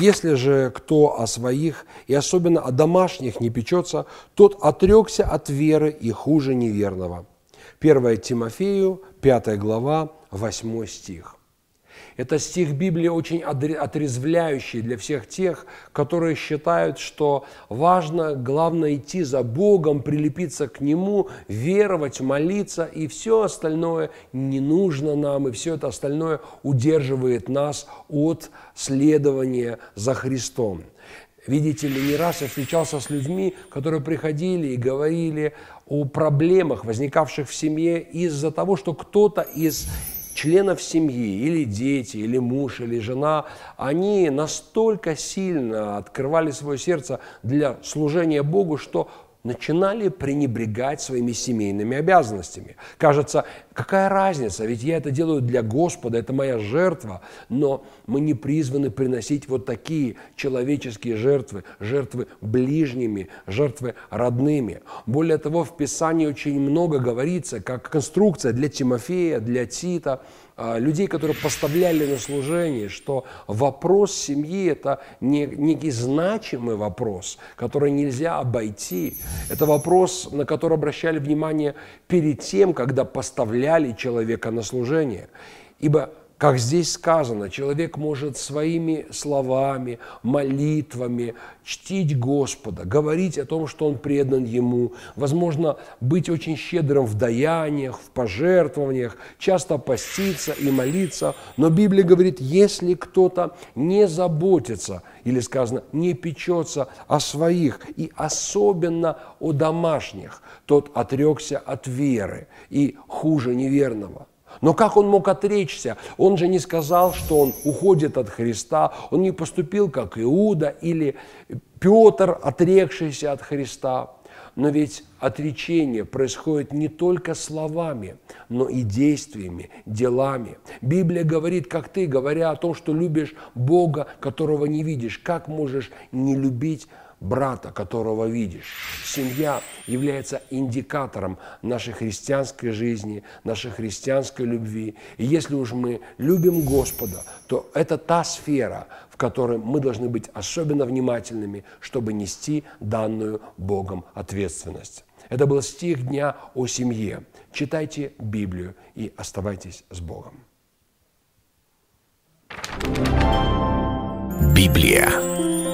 Если же кто о своих и особенно о домашних не печется, тот отрекся от веры и хуже неверного. 1 Тимофею, 5 глава, 8 стих. Это стих Библии очень отрезвляющий для всех тех, которые считают, что важно, главное идти за Богом, прилепиться к Нему, веровать, молиться, и все остальное не нужно нам, и все это остальное удерживает нас от следования за Христом. Видите ли, не раз я встречался с людьми, которые приходили и говорили о проблемах, возникавших в семье из-за того, что кто-то из членов семьи, или дети, или муж, или жена, они настолько сильно открывали свое сердце для служения Богу, что начинали пренебрегать своими семейными обязанностями. Кажется, какая разница, ведь я это делаю для Господа, это моя жертва, но мы не призваны приносить вот такие человеческие жертвы, жертвы ближними, жертвы родными. Более того, в Писании очень много говорится, как конструкция для Тимофея, для Тита – а, людей, которые поставляли на служение, что вопрос семьи – это не, некий значимый вопрос, который нельзя обойти. Это вопрос, на который обращали внимание перед тем, когда поставляли человека на служение. Ибо как здесь сказано, человек может своими словами, молитвами чтить Господа, говорить о том, что он предан Ему, возможно, быть очень щедрым в даяниях, в пожертвованиях, часто поститься и молиться. Но Библия говорит, если кто-то не заботится, или сказано, не печется о своих, и особенно о домашних, тот отрекся от веры и хуже неверного. Но как он мог отречься? Он же не сказал, что он уходит от Христа, он не поступил как Иуда или Петр, отрекшийся от Христа. Но ведь отречение происходит не только словами, но и действиями, делами. Библия говорит, как ты, говоря о том, что любишь Бога, которого не видишь, как можешь не любить брата, которого видишь. Семья является индикатором нашей христианской жизни, нашей христианской любви. И если уж мы любим Господа, то это та сфера, в которой мы должны быть особенно внимательными, чтобы нести данную Богом ответственность. Это был стих дня о семье. Читайте Библию и оставайтесь с Богом. Библия